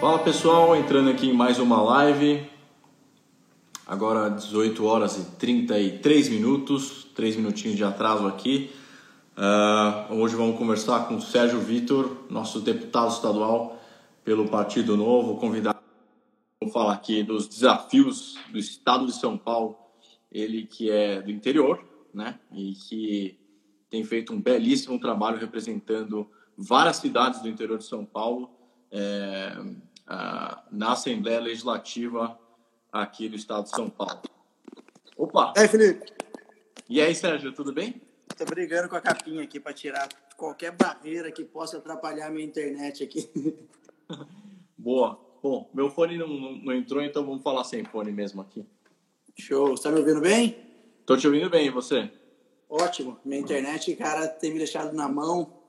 Fala pessoal, entrando aqui em mais uma live. Agora 18 horas e 33 minutos, 3 minutinhos de atraso aqui. Uh, hoje vamos conversar com o Sérgio Vitor, nosso deputado estadual pelo Partido Novo, convidado. Vamos falar aqui dos desafios do estado de São Paulo, ele que é do interior, né, e que tem feito um belíssimo trabalho representando várias cidades do interior de São Paulo. É, na Assembleia Legislativa aqui do Estado de São Paulo. Opa! E aí, Felipe? E aí, Sérgio, tudo bem? Tô brigando com a capinha aqui para tirar qualquer barreira que possa atrapalhar a minha internet aqui. Boa. Bom, meu fone não, não, não, entrou, então vamos falar sem fone mesmo aqui. Show. Você tá me ouvindo bem? Tô te ouvindo bem, e você? Ótimo. Minha internet, cara, tem me deixado na mão.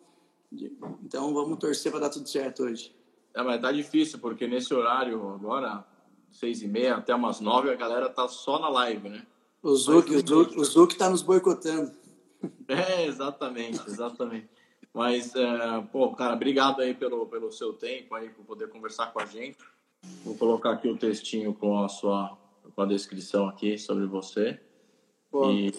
Então vamos torcer para dar tudo certo hoje. É, mas tá difícil, porque nesse horário agora, seis e meia até umas nove, a galera tá só na live, né? O Zuc, o Zuc, o Zuc tá nos boicotando. É, exatamente, exatamente. Mas, é, pô, cara, obrigado aí pelo, pelo seu tempo aí, por poder conversar com a gente. Vou colocar aqui o textinho com a sua com a descrição aqui sobre você. Pô. E,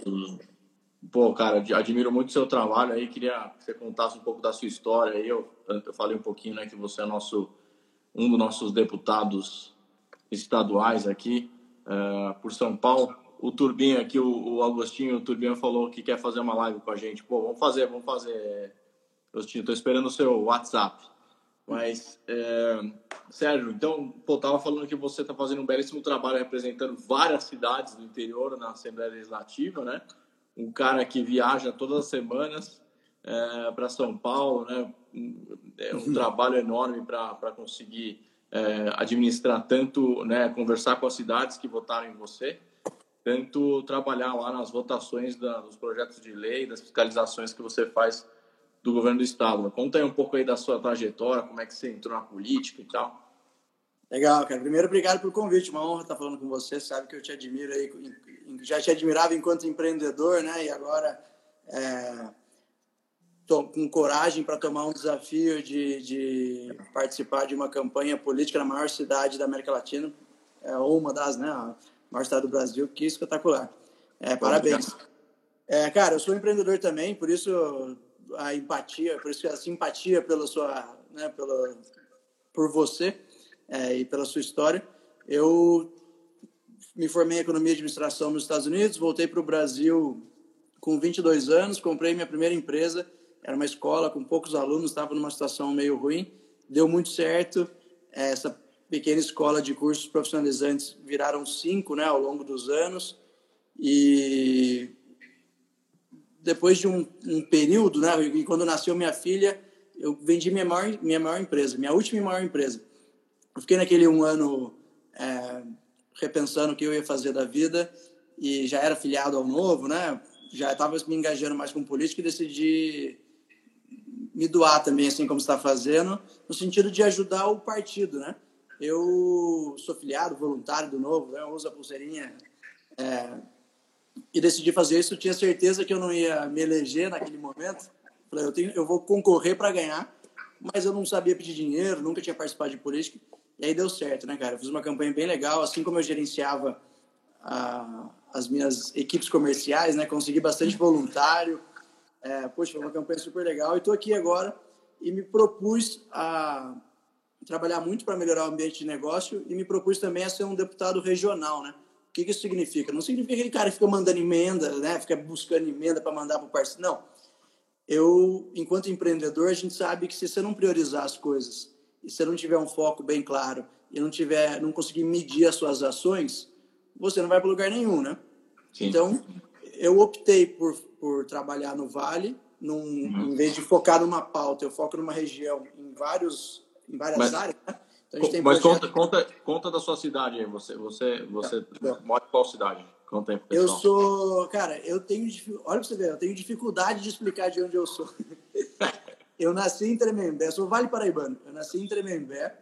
pô, cara, admiro muito o seu trabalho aí. Queria que você contasse um pouco da sua história aí. Eu, eu falei um pouquinho, né, que você é nosso, um dos nossos deputados estaduais aqui uh, por São Paulo. O Turbinho aqui, o, o Agostinho, o Turbinho falou que quer fazer uma live com a gente. Pô, vamos fazer, vamos fazer. Agostinho, tô esperando o seu WhatsApp. Mas, é, Sérgio, então, pô, tava falando que você está fazendo um belíssimo trabalho representando várias cidades do interior na Assembleia Legislativa, né? Um cara que viaja todas as semanas é, para São Paulo, né? É um uhum. trabalho enorme para conseguir é, administrar tanto, né? Conversar com as cidades que votaram em você, tanto trabalhar lá nas votações da, dos projetos de lei, das fiscalizações que você faz do governo do estado. Conta aí um pouco aí da sua trajetória, como é que você entrou na política e tal. Legal, cara. Primeiro, obrigado pelo convite. Uma honra estar falando com você. Sabe que eu te admiro aí, já te admirava enquanto empreendedor, né? E agora é, tô com coragem para tomar um desafio de, de participar de uma campanha política na maior cidade da América Latina, é uma das, né? A maior cidade do Brasil. Que espetacular. É, parabéns. É, cara, eu sou empreendedor também, por isso a empatia, por isso a simpatia pela sua, né, pela, por você é, e pela sua história. Eu me formei em economia e administração nos Estados Unidos, voltei para o Brasil com 22 anos, comprei minha primeira empresa, era uma escola com poucos alunos, estava numa situação meio ruim, deu muito certo. Essa pequena escola de cursos profissionalizantes viraram cinco, né, ao longo dos anos e depois de um, um, período, né, e quando nasceu minha filha, eu vendi minha maior, minha maior empresa, minha última e maior empresa. Eu fiquei naquele um ano é, repensando o que eu ia fazer da vida e já era filiado ao novo, né? Já estava me engajando mais com política e decidi me doar também, assim como está fazendo, no sentido de ajudar o partido, né? Eu sou filiado, voluntário do novo, né? uso a pulseirinha é, e decidi fazer isso, eu tinha certeza que eu não ia me eleger naquele momento. Falei, eu, tenho, eu vou concorrer para ganhar, mas eu não sabia pedir dinheiro, nunca tinha participado de política. E aí deu certo, né, cara? Fiz uma campanha bem legal, assim como eu gerenciava a, as minhas equipes comerciais, né? Consegui bastante voluntário. É, poxa, foi uma campanha super legal. E estou aqui agora e me propus a trabalhar muito para melhorar o ambiente de negócio e me propus também a ser um deputado regional, né? O que, que isso significa? Não significa aquele cara que fica mandando emenda, né? fica buscando emenda para mandar para o parceiro. Não. Eu, enquanto empreendedor, a gente sabe que se você não priorizar as coisas e se você não tiver um foco bem claro e não tiver, não conseguir medir as suas ações, você não vai para lugar nenhum, né? Sim. Então, eu optei por, por trabalhar no Vale, num, uhum. em vez de focar numa pauta, eu foco numa região, em vários, em várias Mas... áreas. Né? Então, Mas conta, conta, conta da sua cidade aí. Você, você, você é. mora em qual cidade? Conta aí pro Eu sou. Cara, eu tenho. Olha pra você ver, eu tenho dificuldade de explicar de onde eu sou. eu nasci em Tremembé, eu sou Vale Paraibano. Eu nasci em Tremembé.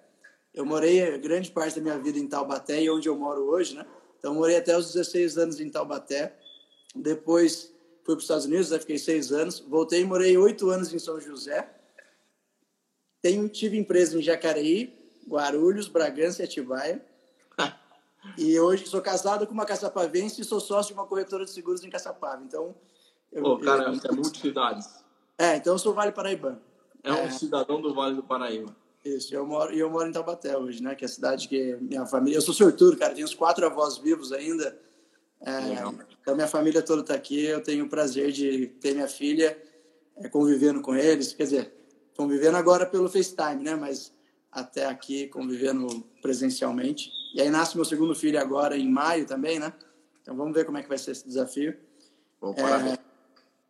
Eu morei grande parte da minha vida em Taubaté e onde eu moro hoje, né? Então, morei até os 16 anos em Taubaté. Depois fui para os Estados Unidos, fiquei seis anos. Voltei e morei oito anos em São José. Tenho, tive empresa em Jacareí, Guarulhos, Bragança e Atibaia. e hoje sou casado com uma caçapavense e sou sócio de uma corretora de seguros em Caçapava. Então, eu, Pô, cara, eu, é multicidades. É, então eu sou Vale Paraibano. É um é, cidadão do Vale do Paraíba. Isso, eu moro, eu moro em Taubaté hoje, né? Que é a cidade que minha família. Eu sou sortudo, cara. Tenho uns quatro avós vivos ainda. É, então minha família toda está aqui. Eu tenho o prazer de ter minha filha é, convivendo com eles. Quer dizer, convivendo agora pelo FaceTime, né? Mas até aqui convivendo presencialmente. E aí nasce meu segundo filho agora em maio também, né? Então vamos ver como é que vai ser esse desafio. Bom, é,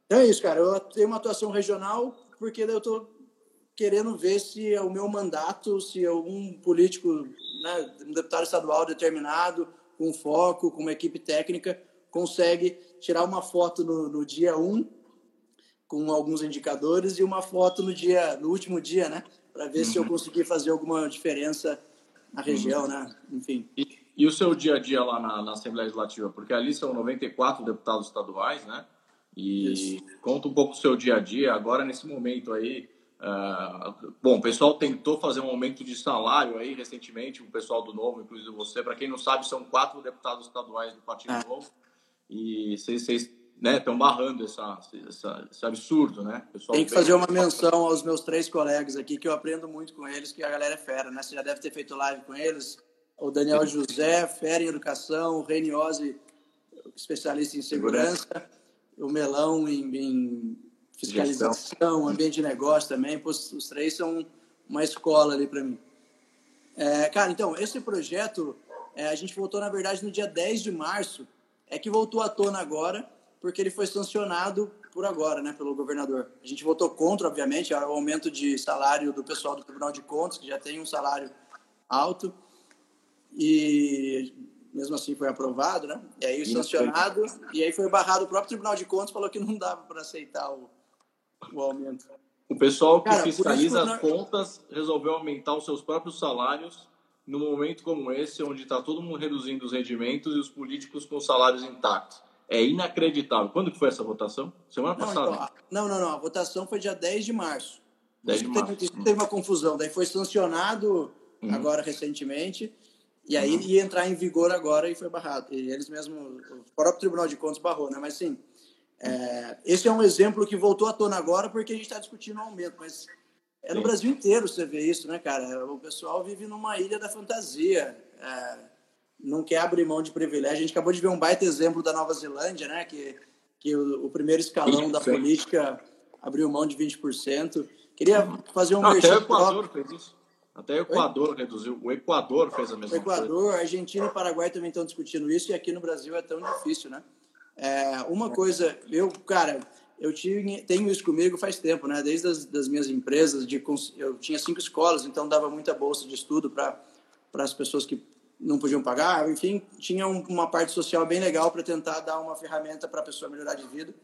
então é isso, cara. Eu tenho uma atuação regional porque eu estou querendo ver se é o meu mandato, se algum político, né, um deputado estadual determinado, com foco, com uma equipe técnica, consegue tirar uma foto no, no dia 1 um, com alguns indicadores e uma foto no dia no último dia, né, para ver uhum. se eu uhum. conseguir fazer alguma diferença na região, uhum. né? Enfim. E, e, o seu dia a dia lá na, na, Assembleia Legislativa? Porque ali são 94 deputados estaduais, né? E Isso. conta um pouco o seu dia a dia agora nesse momento aí Uh, bom, o pessoal tentou fazer um aumento de salário aí recentemente, o pessoal do Novo, inclusive você. Para quem não sabe, são quatro deputados estaduais do Partido é. Novo e vocês estão né, barrando essa, essa, esse absurdo, né? Pessoal Tem que fazer uma menção aos meus três colegas aqui, que eu aprendo muito com eles, que a galera é fera, né? Você já deve ter feito live com eles. O Daniel José, fera em educação, o Reniose, especialista em segurança, o Melão em, em fiscalização, ambiente de negócio também. Os três são uma escola ali para mim. É, cara, então, esse projeto, é, a gente voltou, na verdade, no dia 10 de março, é que voltou à tona agora, porque ele foi sancionado por agora, né, pelo governador. A gente votou contra, obviamente, o aumento de salário do pessoal do Tribunal de Contas, que já tem um salário alto, e mesmo assim foi aprovado, né? E aí sancionado, e aí foi barrado o próprio Tribunal de Contas, falou que não dava para aceitar o, o aumento. O pessoal que Cara, fiscaliza as contas resolveu aumentar os seus próprios salários num momento como esse, onde está todo mundo reduzindo os rendimentos e os políticos com salários intactos. É inacreditável. Quando que foi essa votação? Semana não, passada. Então, não, não, não. A votação foi dia 10 de março. 10 de março. Teve, teve uma confusão. Daí foi sancionado uhum. agora recentemente. E aí uhum. ia entrar em vigor agora e foi barrado. E eles mesmo, o próprio Tribunal de Contas barrou, né? Mas sim, é, esse é um exemplo que voltou à tona agora porque a gente está discutindo o aumento, mas é no Sim. Brasil inteiro você vê isso, né, cara? O pessoal vive numa ilha da fantasia, é, não quer abrir mão de privilégio. A gente acabou de ver um baita exemplo da Nova Zelândia, né, que, que o, o primeiro escalão 20%. da política abriu mão de 20%. Queria fazer um... Não, até o Equador fez isso. Até o Equador Oi? reduziu. O Equador fez a mesma coisa. O Equador, coisa. Argentina e Paraguai também estão discutindo isso e aqui no Brasil é tão difícil, né? É, uma coisa, eu, cara, eu tinha, tenho isso comigo faz tempo, né? Desde as das minhas empresas, de, eu tinha cinco escolas, então dava muita bolsa de estudo para as pessoas que não podiam pagar. Enfim, tinha um, uma parte social bem legal para tentar dar uma ferramenta para a pessoa melhorar de vida.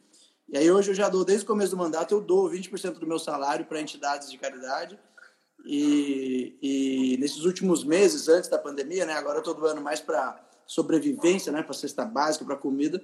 E aí hoje eu já dou, desde o começo do mandato, eu dou 20% do meu salário para entidades de caridade. E, e, nesses últimos meses, antes da pandemia, né? Agora eu estou doando mais para sobrevivência, né? Para cesta básica, para comida.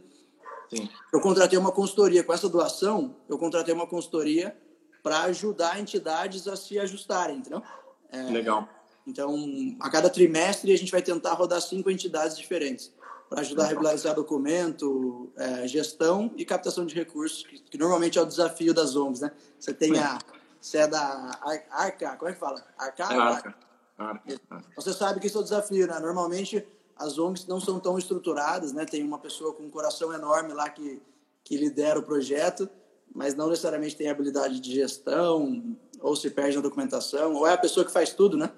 Sim. Eu contratei uma consultoria. Com essa doação, eu contratei uma consultoria para ajudar entidades a se ajustarem, entendeu? É, Legal. Então, a cada trimestre, a gente vai tentar rodar cinco entidades diferentes para ajudar a regularizar documento, é, gestão e captação de recursos, que, que, normalmente é o desafio das ONGs, né? Você tem a... Você é da Arca, como é que fala? Arca? É Arca. Arca. Você sabe que isso é o desafio, né? Normalmente, as ONGs não são tão estruturadas, né? Tem uma pessoa com um coração enorme lá que, que lidera o projeto, mas não necessariamente tem habilidade de gestão, ou se perde na documentação, ou é a pessoa que faz tudo, né?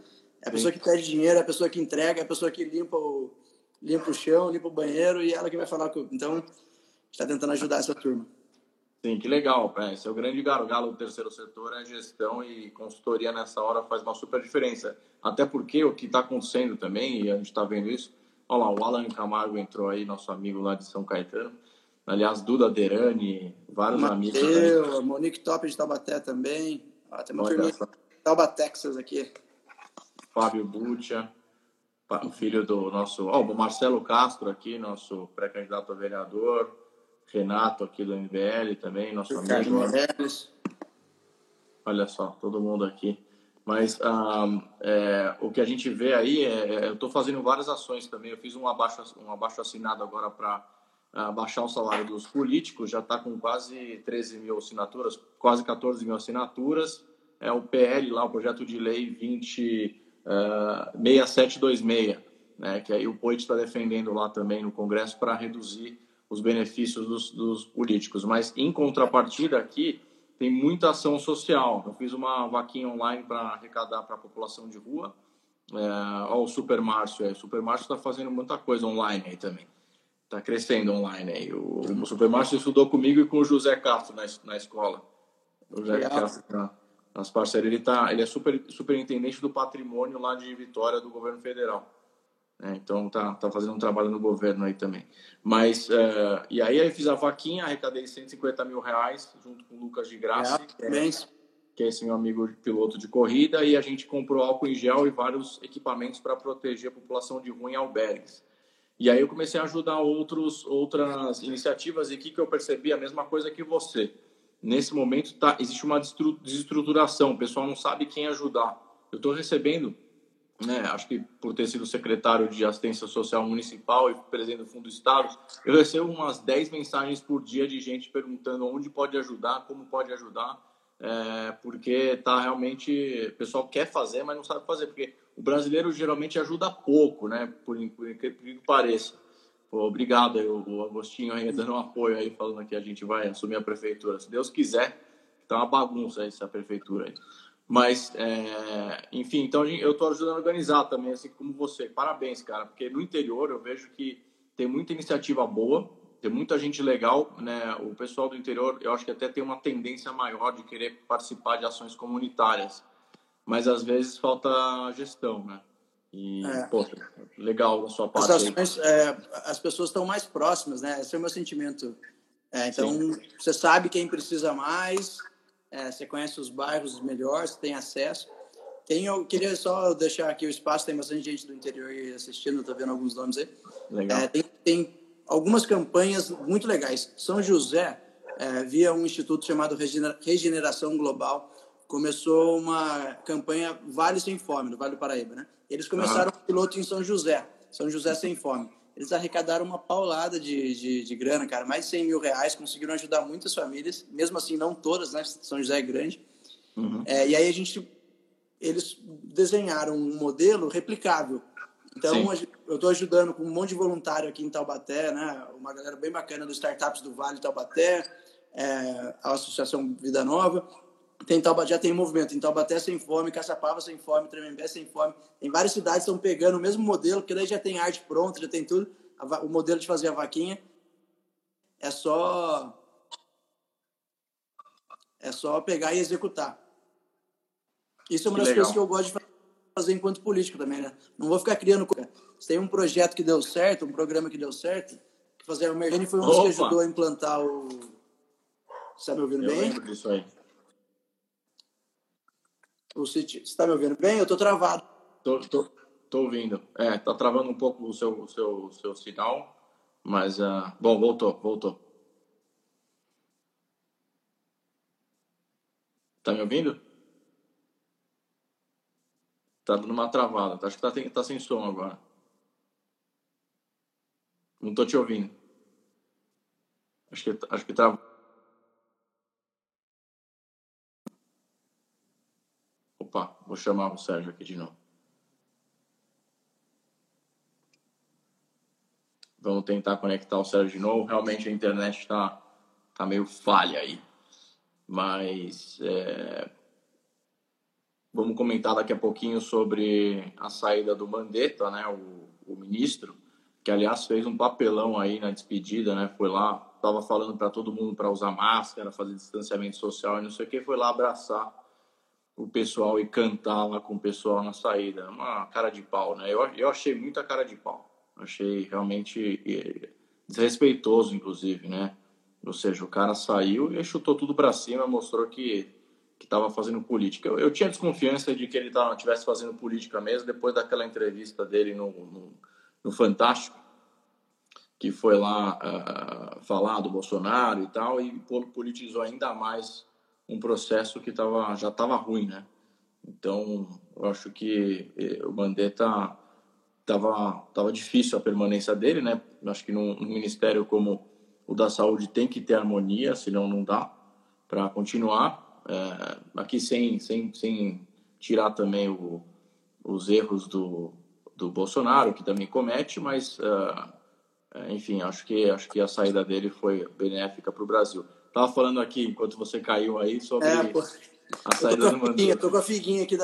É a pessoa Sim. que pede dinheiro, é a pessoa que entrega, é a pessoa que limpa o, limpa o chão, limpa o banheiro e ela que vai falar com... Então, está tentando ajudar essa turma. Sim, que legal. É, esse é o grande gargalo do terceiro setor, é gestão e consultoria nessa hora faz uma super diferença. Até porque o que está acontecendo também, e a gente está vendo isso, Olha lá, o Alan Camargo entrou aí, nosso amigo lá de São Caetano. Aliás, Duda Derani, vários Mateu, amigos. Mateu, Monique Top de Taubaté também. Ah, tem uma turminha Tauba, Texas aqui. Fábio Butia, o filho do nosso... Ó, oh, o Marcelo Castro aqui, nosso pré-candidato a vereador. Renato aqui do MBL também, nosso amigo. Olha só, todo mundo aqui. Mas um, é, o que a gente vê aí é, é eu estou fazendo várias ações também. Eu fiz um abaixo, um abaixo assinado agora para uh, baixar o salário dos políticos, já está com quase 13 mil assinaturas, quase 14 mil assinaturas. É o PL lá, o projeto de lei 20, uh, 6726, né, que aí o POIT está defendendo lá também no Congresso para reduzir os benefícios dos, dos políticos. Mas, em contrapartida, aqui tem muita ação social. Eu fiz uma vaquinha online para arrecadar para a população de rua. É, ó, o Super Márcio, o Super Márcio está fazendo muita coisa online aí também. Está crescendo online aí. O, o Super Márcio estudou comigo e com o José Castro na, na escola. O José Legal. Castro tá, nas parcerias. Ele, tá, ele é super, superintendente do patrimônio lá de Vitória do governo federal. É, então tá, tá fazendo um trabalho no governo aí também. Mas, uh, e aí eu fiz a vaquinha, arrecadei 150 mil reais junto com o Lucas de Graça, é, que, é, que é esse meu amigo piloto de corrida, e a gente comprou álcool em gel e vários equipamentos para proteger a população de rua em albergues. E aí eu comecei a ajudar outros, outras iniciativas e aqui que eu percebi a mesma coisa que você. Nesse momento tá, existe uma desestruturação, o pessoal não sabe quem ajudar. Eu estou recebendo né, acho que por ter sido secretário de assistência social municipal e presidente do Fundo do Estado, eu recebo umas 10 mensagens por dia de gente perguntando onde pode ajudar, como pode ajudar, é, porque tá realmente, o pessoal quer fazer, mas não sabe fazer, porque o brasileiro geralmente ajuda pouco, né, por, por que pareça. Pô, obrigado aí, o Agostinho aí dando um apoio aí, falando que a gente vai assumir a prefeitura. Se Deus quiser, tá uma bagunça essa prefeitura aí. Mas, é, enfim, então eu estou ajudando a organizar também, assim como você. Parabéns, cara, porque no interior eu vejo que tem muita iniciativa boa, tem muita gente legal, né? O pessoal do interior, eu acho que até tem uma tendência maior de querer participar de ações comunitárias, mas às vezes falta gestão, né? E, é. poxa, legal da sua parte. As, ações, é, as pessoas estão mais próximas, né? Esse é o meu sentimento. É, então, Sim. você sabe quem precisa mais, é, você conhece os bairros melhores, tem acesso. Tem, eu queria só deixar aqui o espaço, tem bastante gente do interior assistindo, estou vendo alguns nomes aí. Legal. É, tem, tem, algumas campanhas muito legais. São José, é, via um instituto chamado Regeneração Global, começou uma campanha Vale Sem Fome, no Vale do Paraíba, né? Eles começaram ah. um piloto em São José, São José Sem Fome eles arrecadaram uma paulada de, de, de, grana, cara, mais de 100 mil reais, conseguiram ajudar muitas famílias, mesmo assim não todas, né, São José é grande. Uhum. É, e aí a gente, eles desenharam um modelo replicável. Então, Sim. eu estou ajudando com um monte de voluntário aqui em Taubaté, né, uma galera bem bacana dos startups do Vale Taubaté, é, a Associação Vida Nova, tem Taubaté, já tem movimento em Taubaté sem fome, Caçapava sem fome, Tremembé sem fome. Em várias cidades estão pegando o mesmo modelo, porque daí já tem arte pronta, já tem tudo. O modelo de fazer a vaquinha é só é só pegar e executar. Isso é uma que das legal. coisas que eu gosto de fazer enquanto político também, né? Não vou ficar criando. Se tem um projeto que deu certo, um programa que deu certo, que fazer o Merlene foi um dos que ajudou a implantar o. Você está me ouvindo eu bem? Lembro disso aí. Você está me ouvindo bem? Eu estou travado. Estou ouvindo. É, está travando um pouco o seu, o seu, seu sinal, mas, uh, bom, voltou, voltou. Está me ouvindo? Está dando uma travada. Acho que está tá sem som agora. Não estou te ouvindo. Acho que, acho que travou. Opa, vou chamar o Sérgio aqui de novo. Vamos tentar conectar o Sérgio de novo. Realmente a internet está tá meio falha aí. Mas é... vamos comentar daqui a pouquinho sobre a saída do Mandetta, né? O, o ministro, que aliás fez um papelão aí na despedida, né? Foi lá, estava falando para todo mundo para usar máscara, fazer distanciamento social e não sei o que, foi lá abraçar o pessoal e cantar lá com o pessoal na saída. Uma cara de pau, né? Eu, eu achei muita cara de pau. Achei realmente desrespeitoso, inclusive, né? Ou seja, o cara saiu e chutou tudo para cima, mostrou que que estava fazendo política. Eu, eu, tinha desconfiança de que ele estivesse fazendo política mesmo, depois daquela entrevista dele no, no, no Fantástico, que foi lá uh, falar do Bolsonaro e tal, e politizou ainda mais um processo que tava, já estava ruim, né? Então, eu acho que eh, o Mandetta tava tava difícil a permanência dele, né? Acho que num, num ministério como o da saúde tem que ter harmonia, senão não dá para continuar. É, aqui sem, sem, sem tirar também o, os erros do, do Bolsonaro, que também comete, mas uh, enfim, acho que acho que a saída dele foi benéfica para o Brasil. Tava falando aqui enquanto você caiu aí sobre É, a saída do com a figuinha, Mandetta. tô com a figuinha aqui da